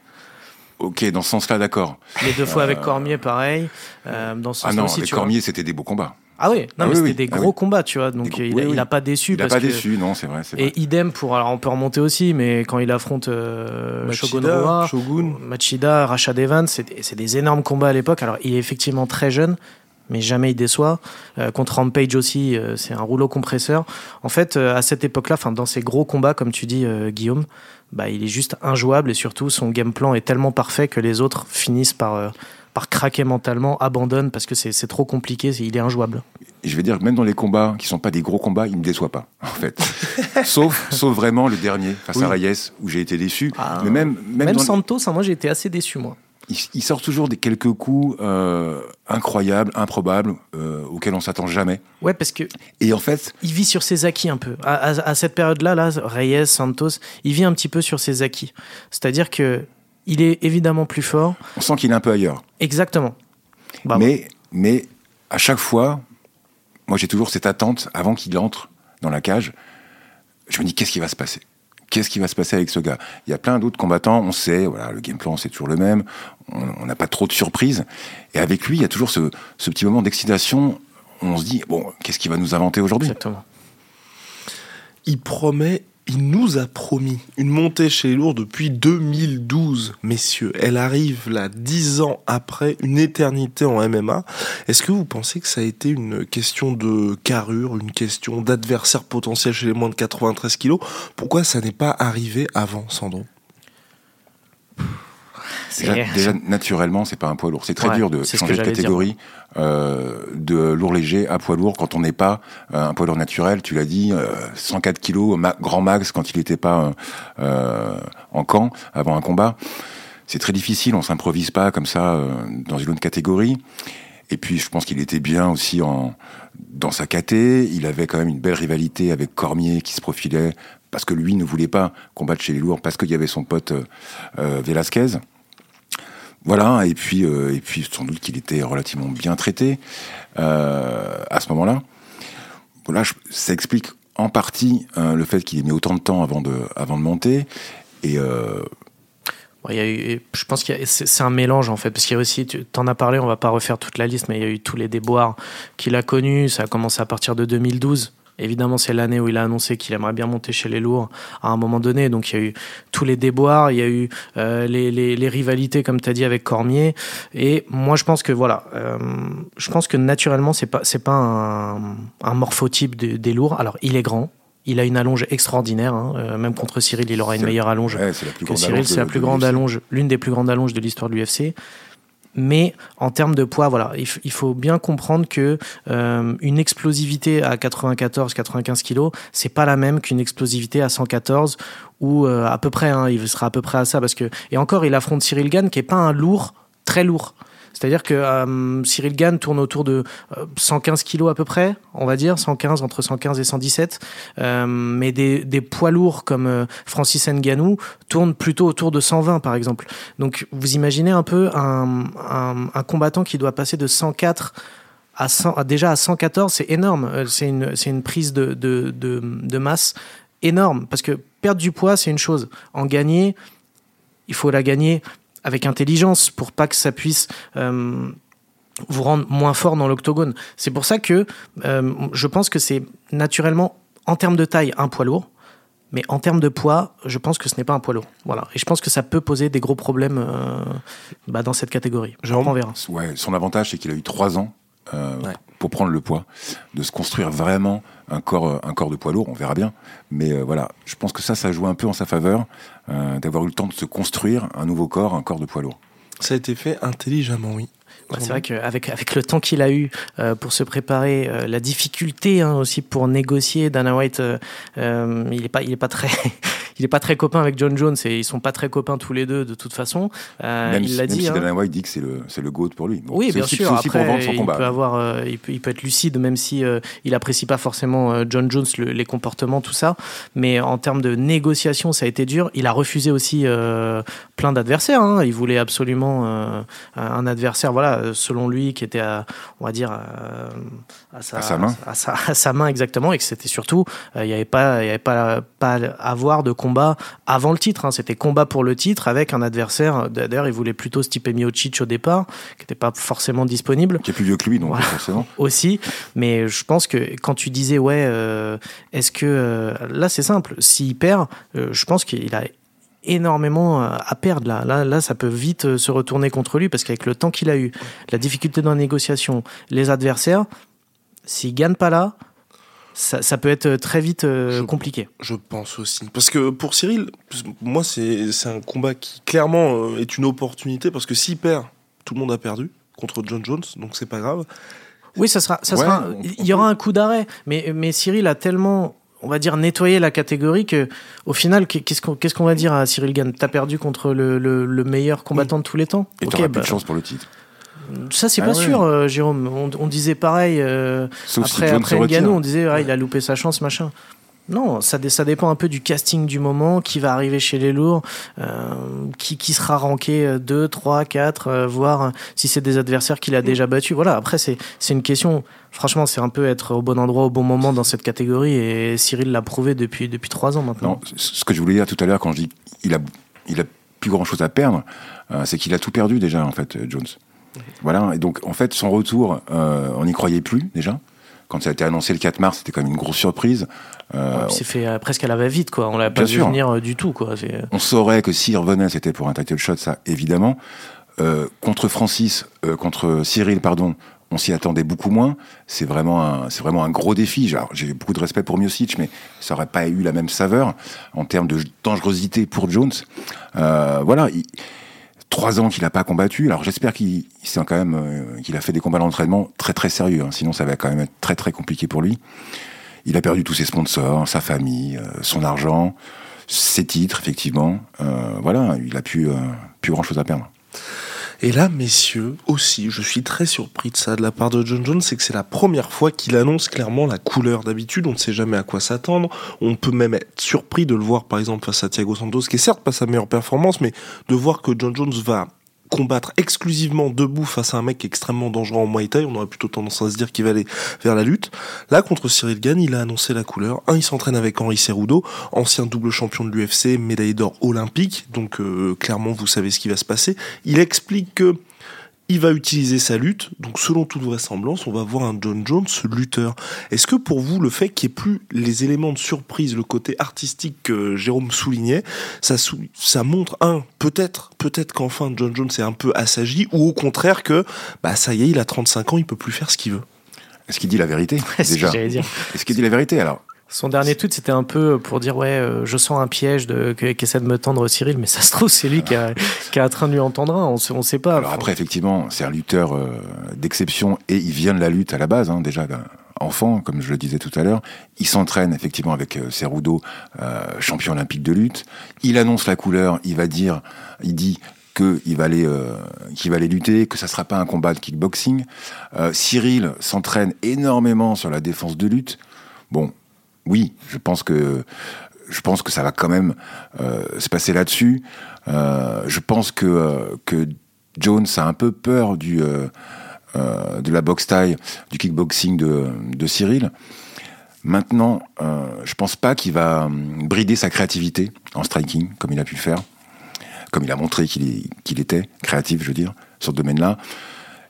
Ok, dans ce sens-là, d'accord. Les deux fois avec Cormier, pareil. Euh, dans ce Ah sens non, aussi, avec. Cormier, c'était des beaux combats. Ah oui, non, Ah mais oui, c'était oui. des Ah gros oui. combats, tu vois. Donc Des il, oui, a, il a pas déçu Il n'a parce pas que. déçu, non, c'est vrai. c'est vrai. Et idem pour. Alors on peut remonter aussi, mais quand il affronte euh, Shogun Machida, Rua, Shogun. Machida, Rashad Evans, c'est des- c'est des énormes combats à l'époque. Alors il est effectivement très jeune, mais jamais il déçoit. Euh, contre Rampage aussi, euh, c'est un rouleau compresseur. En fait, euh, à cette époque-là, dans ces gros combats, comme tu dis, euh, Guillaume, bah, il est juste injouable et surtout son game plan est tellement parfait que les autres finissent par, euh, par craquer mentalement, abandonnent parce que c'est trop compliqué, c'est- il est injouable. Et je vais dire que même dans les combats qui sont pas des gros combats, il me déçoit pas, en fait. sauf, sauf vraiment le dernier face à Reyes où j'ai été déçu. Ah. Mais même, même, Santos, hein, moi j'ai été assez déçu, moi. il, il sort toujours des quelques coups euh, incroyables, improbables, euh, auxquels on s'attend jamais. Ouais, parce que Et en fait, il vit sur ses acquis un peu. À, à- à cette période-là, là, Reyes, Santos, il vit un petit peu sur ses acquis. C'est-à-dire que il est évidemment plus fort. on sent qu'il est un peu ailleurs. Exactement. Mais, mais à chaque fois, moi j'ai toujours cette attente avant qu'il entre dans la cage. Je me dis qu'est-ce qui va se passer? Qu'est-ce qui va se passer avec ce gars? Il y a plein d'autres combattants, on sait, voilà, le game plan c'est toujours le même, on n'a pas trop de surprises. Et avec lui, il y a toujours ce, ce petit moment d'excitation. On se dit bon, qu'est-ce qu'il va nous inventer aujourd'hui? Exactement. Il promet, il nous a promis une montée chez les lourds depuis 2012, messieurs. Elle arrive là, dix ans après, une éternité en MMA. Est-ce que vous pensez que ça a été une question de carrure, une question d'adversaire potentiel chez les moins de 93 kilos? Pourquoi ça n'est pas arrivé avant, Sandro? Déjà, déjà, naturellement, c'est pas un poids lourd. C'est très Ouais, dur de changer de catégorie euh, de lourd léger à poids lourd quand on n'est pas euh, un poids lourd naturel. Tu l'as dit, euh, 104 kilos, ma- grand max quand il n'était pas euh, euh, en camp avant un combat. C'est très difficile. On s'improvise pas comme ça euh, dans une autre catégorie. Et puis, je pense qu'il était bien aussi en dans sa caté. Il avait quand même une belle rivalité avec Cormier qui se profilait parce que lui ne voulait pas combattre chez les lourds parce qu'il y avait son pote euh, euh, Velasquez. Voilà, et puis, euh, et puis sans doute qu'il était relativement bien traité euh, à ce moment-là. Voilà, ça explique en partie euh, le fait qu'il ait mis autant de temps avant de, avant de monter. Et il y a eu, je pense que c'est un mélange en fait, parce qu'il y a aussi, tu en as parlé, on va pas refaire toute la liste, mais il y a eu tous les déboires qu'il a connus. Ça a commencé à partir de 2012. Évidemment, c'est l'année où il a annoncé qu'il aimerait bien monter chez les lourds à un moment donné. Donc, il y a eu tous les déboires, il y a eu euh, les, les, les rivalités, comme tu as dit, avec Cormier. Et moi, je pense que voilà, euh, je pense que naturellement, c'est pas c'est pas un, un morphotype de- des lourds. Alors, il est grand. Il a une allonge extraordinaire. hein. Euh, même contre Cyril, il aura une meilleure allonge ouais, c'est la plus que Cyril, c'est la plus de grande allonge, l'une des plus grandes allonges de l'histoire de l'UFC. Mais en termes de poids, voilà, il, faut bien comprendre que euh, une explosivité à 94-95 kilos, c'est pas la même qu'une explosivité à 114 ou euh, à peu près. hein, il sera à peu près à ça parce que et encore, il affronte Cyril Gann qui est pas un lourd très lourd. C'est-à-dire que euh, Cyril Gann tourne autour de 115 kilos à peu près, on va dire, 115, entre 115 et 117. mais des, poids lourds comme Francis Nganou tournent plutôt autour de 120 par exemple. Donc vous imaginez un peu un, combattant qui doit passer de 104 à 100, déjà à 114, c'est énorme. C'est une, prise de masse énorme parce que perdre du poids, c'est une chose. En gagner, il faut la gagner avec intelligence pour pas que ça puisse euh, vous rendre moins fort dans l'octogone. C'est pour ça que euh, je pense que c'est naturellement, en termes de taille, un poids lourd. Mais en termes de poids, je pense que ce n'est pas un poids lourd. Voilà. Et je pense que ça peut poser des gros problèmes euh, bah, dans cette catégorie. Jean, verra. Ouais, son avantage, c'est qu'il a eu trois ans pour prendre le poids, de se construire vraiment un corps, euh, de poids lourd, on verra bien. Mais euh, voilà, je pense que ça, ça joue un peu en sa faveur, euh, d'avoir eu le temps de se construire un nouveau corps, un corps de poids lourd. Ça a été fait intelligemment, oui. C'est vrai qu'avec avec le temps qu'il a eu pour se préparer, la difficulté hein, aussi pour négocier, Dana White, il n'est pas, il est pas très, il est pas très copain avec John Jones et ils sont pas très copains tous les deux de toute façon. Euh, même il l'a dit. Si hein. Dana White dit que c'est le c'est le goat pour lui. oui, bien sûr. Après, il peut avoir, euh, il, peut, il, peut, être lucide même si euh, il apprécie pas forcément euh, John Jones, les comportements, tout ça. Mais en termes de négociation, ça a été dur. Il a refusé aussi plein d'adversaires. Hein. Il voulait absolument un adversaire, voilà, selon lui, qui était, à, on va dire, à sa, à, sa, main, à sa, à sa main exactement, et que c'était surtout, il n'y avait pas, il y avait pas, pas à avoir de combat avant le titre. Hein. C'était combat pour le titre avec un adversaire. D'ailleurs, il voulait plutôt Stipe Miocic au départ, qui n'était pas forcément disponible. Qui est plus vieux que lui, donc forcément. Aussi, mais je pense que quand tu disais ouais, euh, est-ce que euh, là c'est simple, s'il perd, euh, je pense qu'il a énormément à perdre là. là. Là, ça peut vite se retourner contre lui parce qu'avec le temps qu'il a eu, la difficulté dans la négociation, les adversaires, s'il gagne pas là, ça, peut être très vite euh, compliqué. Je pense aussi. Parce que pour Cyril, moi, c'est un combat qui clairement euh, est une opportunité parce que s'il perd, tout le monde a perdu contre John Jones, donc c'est pas grave. Oui, ça sera, ça sera, il y aura un coup d'arrêt, mais, mais Cyril a tellement on va dire nettoyé la catégorie que au final qu'est-ce qu'on qu'est-ce qu'on va dire à Cyril Gann? T'as perdu contre le, le, meilleur combattant de tous les temps? Et t'auras plus de bah chance pour le titre. ça, c'est ah pas sûr, euh, Jérôme. On, disait pareil euh, après, après Ngannou, on disait ah, il a loupé sa chance, machin. Non, ça, ça dépend un peu du casting du moment, qui va arriver chez les lourds, euh, qui, qui sera ranké 2, 3, 4, voire si c'est des adversaires qu'il a déjà battus. Voilà, après, c'est une question. Franchement, c'est un peu être au bon endroit au bon moment dans cette catégorie et Cyril l'a prouvé depuis, depuis 3 ans maintenant. Non, ce que je voulais dire tout à l'heure quand je dis il a, il a plus grand chose à perdre, c'est qu'il a tout perdu déjà, en fait, Jones. Voilà, et donc en fait, son retour, euh, on n'y croyait plus déjà. Quand ça a été annoncé le 4 mars, c'était quand même une grosse surprise. Euh, c'est fait euh, presque à la va-vite, quoi. On l'a pas vu venir du tout, quoi. On saurait que s'il revenait, c'était pour un title shot, ça, évidemment. contre Francis, contre Cyril, pardon, on s'y attendait beaucoup moins. C'est vraiment un, c'est vraiment un gros défi. J'ai beaucoup de respect pour Miocic, mais ça aurait pas eu la même saveur en termes de dangerosité pour Jones. voilà trois ans qu'il n'a pas combattu. Alors j'espère qu'il quand même euh, qu'il a fait des combats d'entraînement très très sérieux. Hein. Sinon ça va quand même être très très compliqué pour lui. Il a perdu tous ses sponsors, sa famille, euh, son argent, ses titres effectivement. Euh, voilà, il a plus plus grand chose à perdre. Et là, messieurs, aussi, je suis très surpris de ça de la part de John Jones, c'est que c'est la première fois qu'il annonce clairement la couleur. D'habitude, on ne sait jamais à quoi s'attendre. On peut même être surpris de le voir, par exemple, face à Thiago Santos, qui est certes pas sa meilleure performance, mais de voir que John Jones va combattre exclusivement debout face à un mec extrêmement dangereux en Muay Thai, on aurait plutôt tendance à se dire qu'il va aller vers la lutte. Là, contre Cyril Gann, il a annoncé la couleur. Un, il s'entraîne avec Henri Cerudo, ancien double champion de l'UFC, médaille d'or olympique, donc euh, clairement, vous savez ce qui va se passer. Il explique que il va utiliser sa lutte, donc selon toute vraisemblance, on va voir un John Jones lutteur. Est-ce que pour vous, le fait qu'il n'y ait plus les éléments de surprise, le côté artistique que Jérôme soulignait, ça, ça montre, un, peut-être, peut-être qu'enfin John Jones est un peu assagi, ou au contraire que, bah ça y est, il a 35 ans, il peut plus faire ce qu'il veut? Est-ce qu'il dit la vérité déjà? Est-ce qu'il dit la vérité alors? Son dernier tweet, c'était un peu pour dire ouais, euh, je sens un piège de qu'essaie de me tendre Cyril, mais ça se trouve c'est lui qui a, qui a train de lui entendre un. On ne sait pas. Alors après, effectivement, c'est un lutteur euh, d'exception et il vient de la lutte à la base, hein, déjà enfant, comme je le disais tout à l'heure. Il s'entraîne effectivement avec euh, Cerudo, euh, champion olympique de lutte. Il annonce la couleur. Il va dire, il dit qu'il va aller, euh, qu'il va aller lutter, que ça sera pas un combat de kickboxing. Euh, Cyril s'entraîne énormément sur la défense de lutte. Bon, oui, je pense que je pense que ça va quand même euh, se passer là-dessus. Euh, je pense que euh, que Jones a un peu peur du de la boxe taille, du kickboxing de, Cyril. Maintenant, je pense pas qu'il va hum, brider sa créativité en striking, comme il a pu le faire, comme il a montré qu'il était créatif, je veux dire, sur ce domaine-là.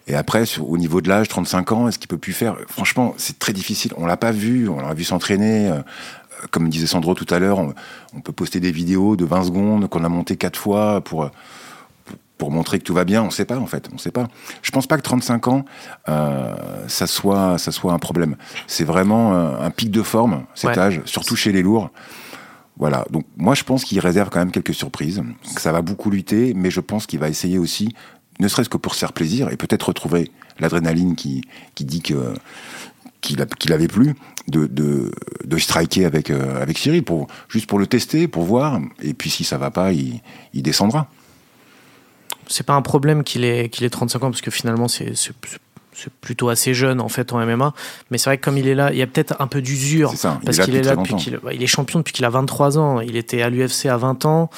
Et après, au niveau de l'âge, 35 ans, est-ce qu'il peut plus faire? Franchement, c'est très difficile. On l'a pas vu, on l'a vu s'entraîner. euh, comme disait Sandro tout à l'heure, on, on peut poster des vidéos de 20 secondes qu'on a montées quatre fois pour, pour, montrer que tout va bien. On sait pas, en fait. On sait pas. Je pense pas que 35 ans, euh, ça, soit, ça soit un problème. C'est vraiment euh, un pic de forme, cet Ouais. âge, surtout chez les lourds. Voilà. Donc, moi, je pense qu'il réserve quand même quelques surprises, que ça va beaucoup lutter, mais je pense qu'il va essayer aussi, ne serait-ce que pour se faire plaisir et peut-être retrouver l'adrénaline qui, qui dit que qu'il avait plus de, de, de striker avec, euh, avec Cyril, pour, juste pour le tester, pour voir. Et puis si ça va pas, il, il descendra. c'est pas un problème qu'il ait, qu'il ait 35 ans, parce que finalement, c'est, plutôt assez jeune, en fait, en MMA. Mais c'est vrai que comme il est là, il y a peut-être un peu d'usure. Parce qu'il est là depuis bah, il est champion depuis qu'il a 23 ans. Il était à l'UFC à 20 ans.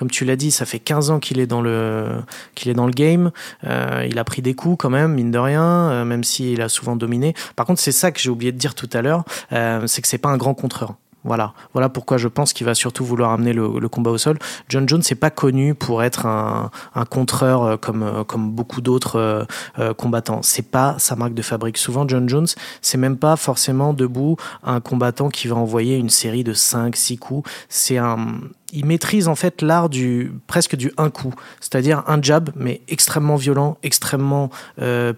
Comme tu l'as dit, ça fait 15 ans qu'il est dans le qu'il est dans le game. Euh, il a pris des coups quand même, mine de rien, euh, même s'il a souvent dominé. Par contre, c'est ça que j'ai oublié de dire tout à l'heure, euh, c'est que c'est pas un grand contreur. Voilà, voilà pourquoi je pense qu'il va surtout vouloir amener le, combat au sol. John Jones n'est pas connu pour être un, contreur euh, comme, euh, comme beaucoup d'autres euh, euh, combattants. C'est pas sa marque de fabrique. Souvent, John Jones, c'est même pas forcément debout un combattant qui va envoyer une série de 5, 6 coups. C'est un, il maîtrise en fait l'art du presque du un coup, c'est-à-dire un jab mais extrêmement violent, extrêmement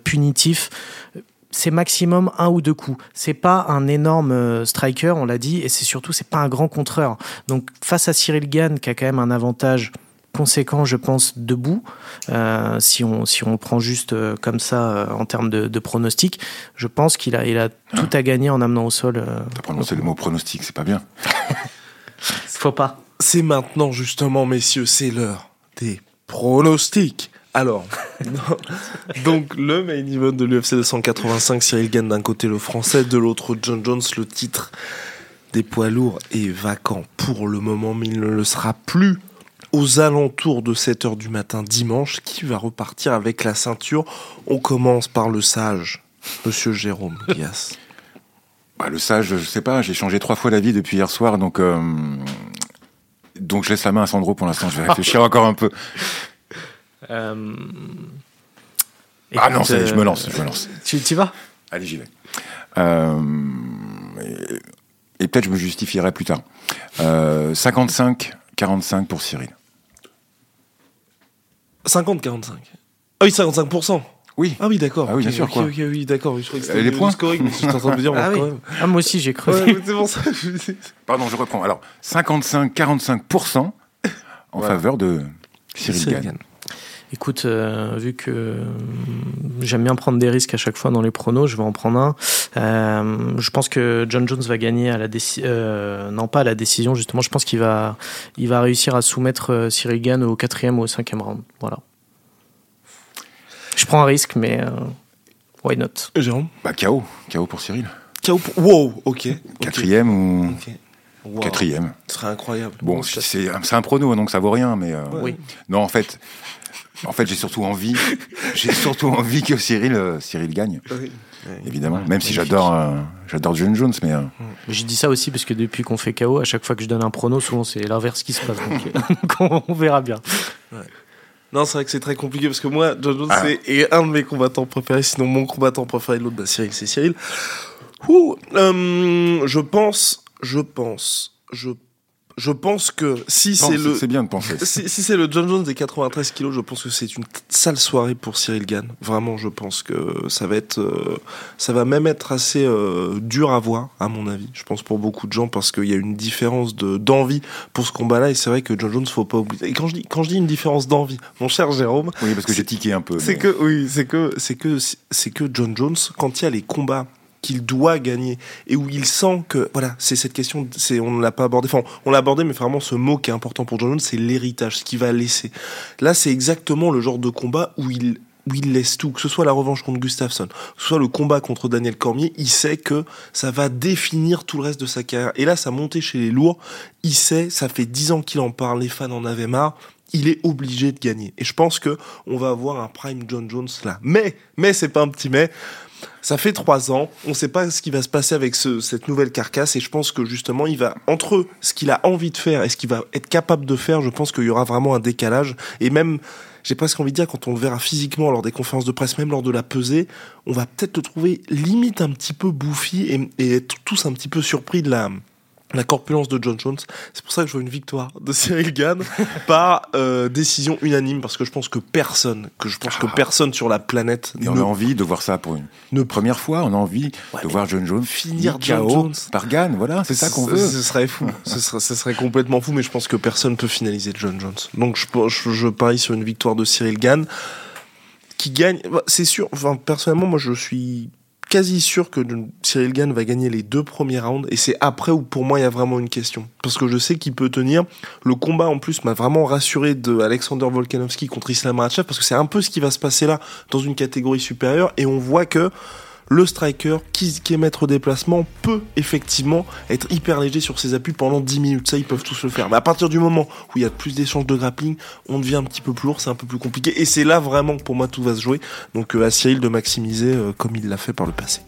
punitif. C'est maximum un ou deux coups. C'est pas un énorme euh, striker, on l'a dit, et c'est surtout c'est pas un grand contreur. Donc face à Cyril Gann qui a quand même un avantage conséquent, je pense, debout. Euh, si on si on prend juste euh, comme ça euh, en termes de, de pronostic, je pense qu'il a il a tout à gagner en amenant au sol. euh, T'as prononcé le mot pronostic, c'est pas bien. faut pas. C'est maintenant justement, messieurs, c'est l'heure des pronostics. Alors, donc le main event de l'UFC 285, Cyril Gann d'un côté le français, de l'autre John Jones, le titre des poids lourds est vacant pour le moment, mais il ne le sera plus aux alentours de 7h du matin dimanche, qui va repartir avec la ceinture. On commence par le sage, Monsieur Jérôme Dias. Bah, le sage, je sais pas, j'ai changé trois fois la vie depuis hier soir, donc euh, donc je laisse la main à Sandro pour l'instant. Je vais réfléchir encore un peu. Euh, Ah non, ça y est, je me euh, lance, je me lance. Tu y vas Allez, j'y vais. Euh, et et peut-être je me justifierai plus tard. Euh, 55-45 pour Cyril. 50-45. Ah oui, 55%. Oui. Ah oui, d'accord. Ah oui, bien sûr, quoi. Oui, d'accord. Je croyais que Euh, c'était les le points scoring, mais j'étais en train de me dire, Ah bon, oui. quand même. Ah, moi aussi j'ai. Ouais, c'est pour ça. dis- Pardon, je reprends. Alors, 55-45% en Voilà. faveur de Cyril Cyril Gann. Écoute, euh, vu que euh, j'aime bien prendre des risques à chaque fois dans les pronos, je vais en prendre un. Euh, je pense que John Jones va gagner à la décision, non pas à la décision justement. Je pense qu'il va, il va réussir à soumettre euh, Cyril Gann au quatrième ou au cinquième round. Voilà. Je prends un risque, mais euh, why not? Jérôme? Bah, KO. KO pour Cyril. KO pour... Wow, ok. Quatrième ou... Ok. Wow. Quatrième. Ce serait incroyable. Bon, c'est c'est un prono, donc ça vaut rien, mais... euh, Oui. Non, en fait... En fait, j'ai surtout envie, j'ai surtout envie que Cyril, euh, Cyril gagne, Oui. évidemment. Ouais, Même si j'adore, euh, j'adore John Jones, mais euh, J'ai dit ça aussi parce que depuis qu'on fait KO, à chaque fois que je donne un prono, souvent c'est l'inverse qui se passe. Donc, euh, donc on, verra bien. Non, c'est vrai que c'est très compliqué parce que moi, John Jones, Ah. c'est est un de mes combattants préférés. Sinon, mon combattant préféré, l'autre, bah, Cyril, c'est Cyril. Ouh, euh, je pense, je pense, je, je pense que si c'est le, c'est bien de penser. si, si c'est le John Jones des 93 kilos, je pense que c'est une sale soirée pour Cyril Gann. Vraiment, je pense que ça va être, euh, ça va même être assez euh, dur à voir, à mon avis. Je pense pour beaucoup de gens parce qu'il y a une différence de d'envie pour ce combat-là et c'est vrai que John Jones, faut pas oublier. Et quand je dis quand je dis une différence d'envie, mon cher Jérôme, Oui, parce que j'ai tiqué un peu. c'est mais- que oui, c'est que c'est que c'est que John Jones quand il y a les combats qu'il doit gagner et où il sent que voilà c'est cette question c'est on l'a pas abordé enfin on l'a abordé mais vraiment ce mot qui est important pour John Jones c'est l'héritage ce qu'il va laisser là c'est exactement le genre de combat où il où il laisse tout, que ce soit la revanche contre Gustafsson, que ce soit le combat contre Daniel Cormier, il sait que ça va définir tout le reste de sa carrière. Et là, ça montait chez les lourds, il sait, ça fait dix ans qu'il en parle, les fans en avaient marre, il est obligé de gagner. Et je pense que on va avoir un prime John Jones là. Mais, mais c'est pas un petit mais. Ça fait trois ans, on ne sait pas ce qui va se passer avec ce, cette nouvelle carcasse et je pense que justement il va entre ce qu'il a envie de faire et ce qu'il va être capable de faire, je pense qu'il y aura vraiment un décalage. Et même j'ai presque envie de dire quand on le verra physiquement lors des conférences de presse, même lors de la pesée, on va peut-être le trouver limite un petit peu bouffi et, et être tous un petit peu surpris de la la corpulence de John Jones. C'est pour ça que je vois une victoire de Cyril Gann par euh, décision unanime parce que je pense que personne, que je pense que Ah. personne sur la planète Et on ne- a envie de voir ça pour une, Ne- première fois. On a envie Ouais, de voir John Jones finir John Jones. par Gann. Voilà, c'est ça qu'on veut. Ce serait fou. ce, serait, ce serait complètement fou, mais je pense que personne peut finaliser John Jones. Donc je, je, je parie sur une victoire de Cyril Gann qui gagne. bah, C'est sûr. Enfin, personnellement, moi, je suis quasi sûr que Cyril Gann va gagner les deux premiers rounds et c'est après où pour moi il y a vraiment une question. Parce que je sais qu'il peut tenir. Le combat en plus m'a vraiment rassuré de Alexander Volkanovski contre Islam Makhachev parce que c'est un peu ce qui va se passer là dans une catégorie supérieure et on voit que le striker qui, qui est maître des placements peut effectivement être hyper léger sur ses appuis pendant 10 minutes. Ça, ils peuvent tous le faire. Mais à partir du moment où il y a plus d'échanges de grappling, on devient un petit peu plus lourd, c'est un peu plus compliqué. Et c'est là vraiment que pour moi tout va se jouer. Donc euh, à Cyril de maximiser euh, comme il l'a fait par le passé.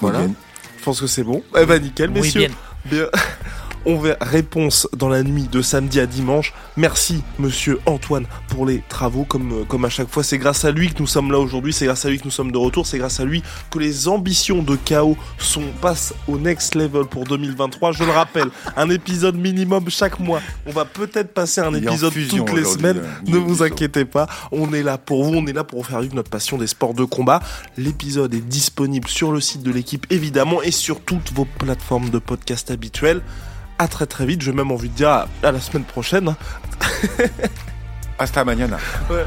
Voilà. Bien. Je pense que c'est bon. Eh ben nickel, Oui, messieurs. bien. Bien. On verra réponse dans la nuit de samedi à dimanche. Merci, monsieur Antoine, pour les travaux. Comme, euh, comme à chaque fois, c'est grâce à lui que nous sommes là aujourd'hui. C'est grâce à lui que nous sommes de retour. C'est grâce à lui que les ambitions de chaos sont, passent au next level pour 2023. Je le rappelle, un épisode minimum chaque mois. On va peut-être passer un épisode toutes les semaines. euh, Ne vous inquiétez pas. On est là pour vous. On est là pour vous faire vivre notre passion des sports de combat. L'épisode est disponible sur le site de l'équipe, évidemment, et sur toutes vos plateformes de podcast habituelles. À très très vite. J'ai même envie de dire à, à la semaine prochaine. hein. Hasta mañana. Ouais.